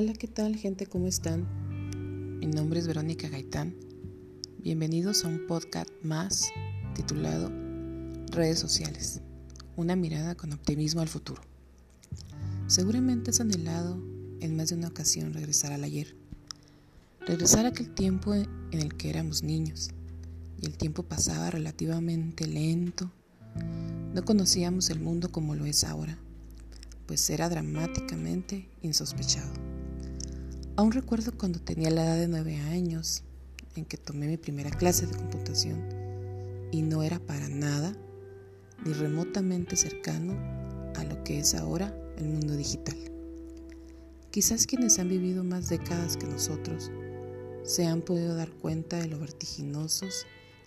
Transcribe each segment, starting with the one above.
Hola, ¿qué tal gente? ¿Cómo están? Mi nombre es Verónica Gaitán. Bienvenidos a un podcast más titulado Redes sociales. Una mirada con optimismo al futuro. Seguramente has anhelado en más de una ocasión regresar al ayer. Regresar a aquel tiempo en el que éramos niños y el tiempo pasaba relativamente lento. No conocíamos el mundo como lo es ahora pues era dramáticamente insospechado. Aún recuerdo cuando tenía la edad de nueve años en que tomé mi primera clase de computación y no era para nada ni remotamente cercano a lo que es ahora el mundo digital. Quizás quienes han vivido más décadas que nosotros se han podido dar cuenta de lo vertiginosos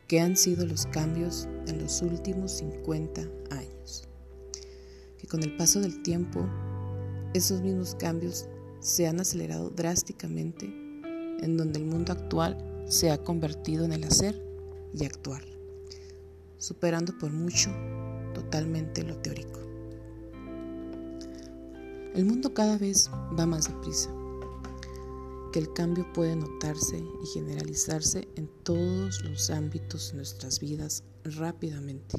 que han sido los cambios en los últimos 50 años que con el paso del tiempo esos mismos cambios se han acelerado drásticamente en donde el mundo actual se ha convertido en el hacer y actuar, superando por mucho totalmente lo teórico. El mundo cada vez va más deprisa, que el cambio puede notarse y generalizarse en todos los ámbitos de nuestras vidas rápidamente.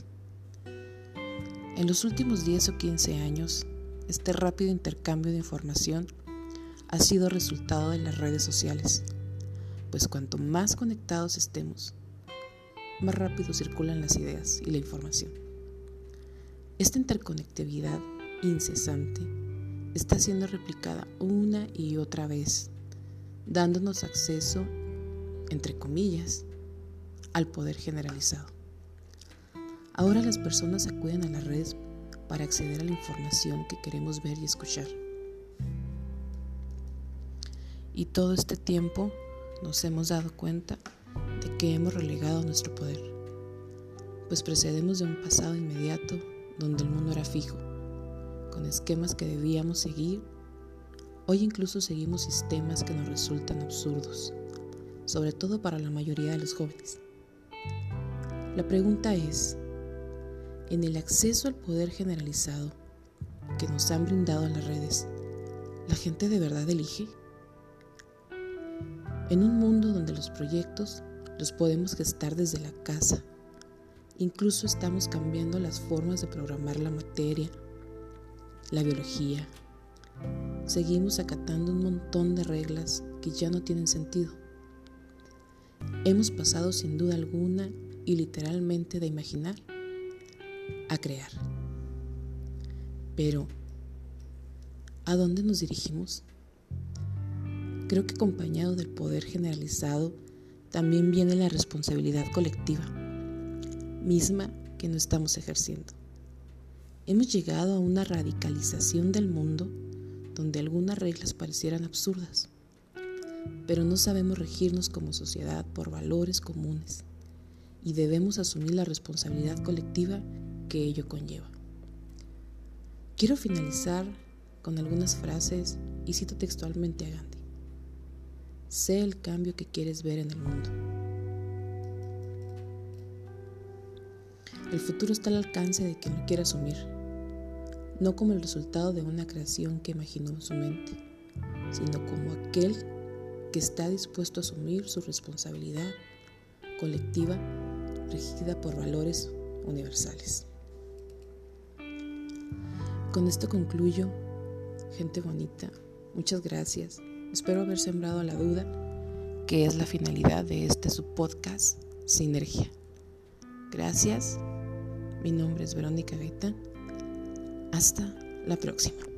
En los últimos 10 o 15 años, este rápido intercambio de información ha sido resultado de las redes sociales, pues cuanto más conectados estemos, más rápido circulan las ideas y la información. Esta interconectividad incesante está siendo replicada una y otra vez, dándonos acceso, entre comillas, al poder generalizado. Ahora las personas acuden a las redes para acceder a la información que queremos ver y escuchar. Y todo este tiempo nos hemos dado cuenta de que hemos relegado nuestro poder, pues procedemos de un pasado inmediato donde el mundo era fijo, con esquemas que debíamos seguir. Hoy incluso seguimos sistemas que nos resultan absurdos, sobre todo para la mayoría de los jóvenes. La pregunta es, en el acceso al poder generalizado que nos han brindado las redes, ¿la gente de verdad elige? En un mundo donde los proyectos los podemos gestar desde la casa, incluso estamos cambiando las formas de programar la materia, la biología, seguimos acatando un montón de reglas que ya no tienen sentido. Hemos pasado sin duda alguna y literalmente de imaginar a crear. Pero, ¿a dónde nos dirigimos? Creo que acompañado del poder generalizado también viene la responsabilidad colectiva, misma que no estamos ejerciendo. Hemos llegado a una radicalización del mundo donde algunas reglas parecieran absurdas, pero no sabemos regirnos como sociedad por valores comunes y debemos asumir la responsabilidad colectiva que ello conlleva. Quiero finalizar con algunas frases y cito textualmente a Gandhi. Sé el cambio que quieres ver en el mundo. El futuro está al alcance de quien lo quiera asumir, no como el resultado de una creación que imaginó en su mente, sino como aquel que está dispuesto a asumir su responsabilidad colectiva regida por valores universales. Con esto concluyo, gente bonita, muchas gracias. Espero haber sembrado la duda, que es la finalidad de este subpodcast Sinergia. Gracias, mi nombre es Verónica Gaitán. Hasta la próxima.